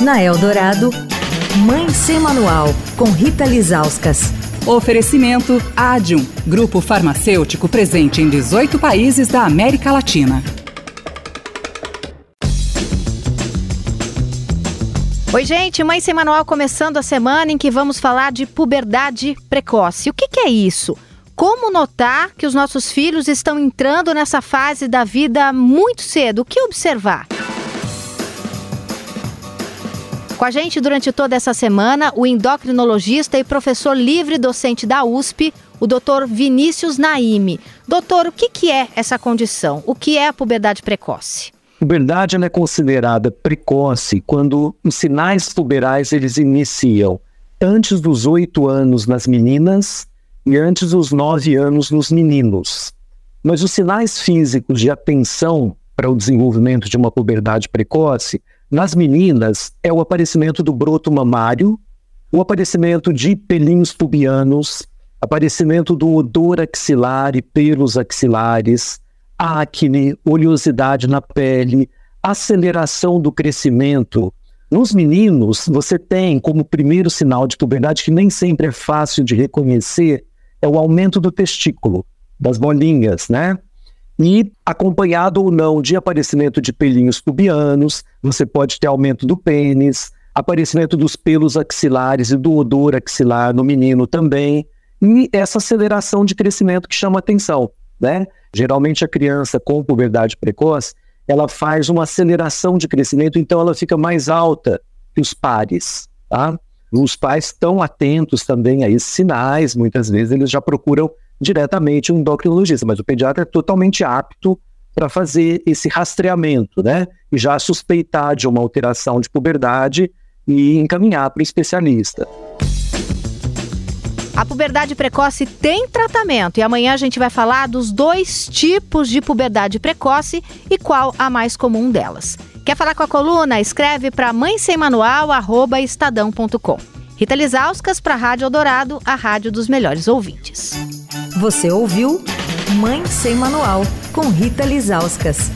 Na Eldorado, Mãe Sem Manual, com Rita Lizauskas. Oferecimento Adium, grupo farmacêutico presente em 18 países da América Latina. Oi, gente, Mãe Sem Manual começando a semana em que vamos falar de puberdade precoce. O que, que é isso? Como notar que os nossos filhos estão entrando nessa fase da vida muito cedo? O que observar? Com a gente durante toda essa semana, o endocrinologista e professor livre docente da USP, o Dr. Vinícius Naime. Doutor, o que, que é essa condição? O que é a puberdade precoce? Puberdade é considerada precoce quando os sinais puberais eles iniciam antes dos oito anos nas meninas e antes dos nove anos nos meninos. Mas os sinais físicos de atenção para o desenvolvimento de uma puberdade precoce nas meninas, é o aparecimento do broto mamário, o aparecimento de pelinhos pubianos, aparecimento do odor axilar e pelos axilares, acne, oleosidade na pele, aceleração do crescimento. Nos meninos, você tem como primeiro sinal de puberdade, que nem sempre é fácil de reconhecer, é o aumento do testículo, das bolinhas, né? E acompanhado ou não de aparecimento de pelinhos pubianos, você pode ter aumento do pênis, aparecimento dos pelos axilares e do odor axilar no menino também, e essa aceleração de crescimento que chama atenção, né? Geralmente a criança com puberdade precoce, ela faz uma aceleração de crescimento, então ela fica mais alta que os pares, tá? Os pais estão atentos também a esses sinais, muitas vezes eles já procuram diretamente um endocrinologista, mas o pediatra é totalmente apto para fazer esse rastreamento, né? E já suspeitar de uma alteração de puberdade e encaminhar para o especialista. A puberdade precoce tem tratamento e amanhã a gente vai falar dos dois tipos de puberdade precoce e qual a mais comum delas. Quer falar com a coluna? Escreve para mãe sem manual, estadão.com. Rita Lizauskas para a Rádio Eldorado, a rádio dos melhores ouvintes. Você ouviu Mãe Sem Manual, com Rita Lizauskas.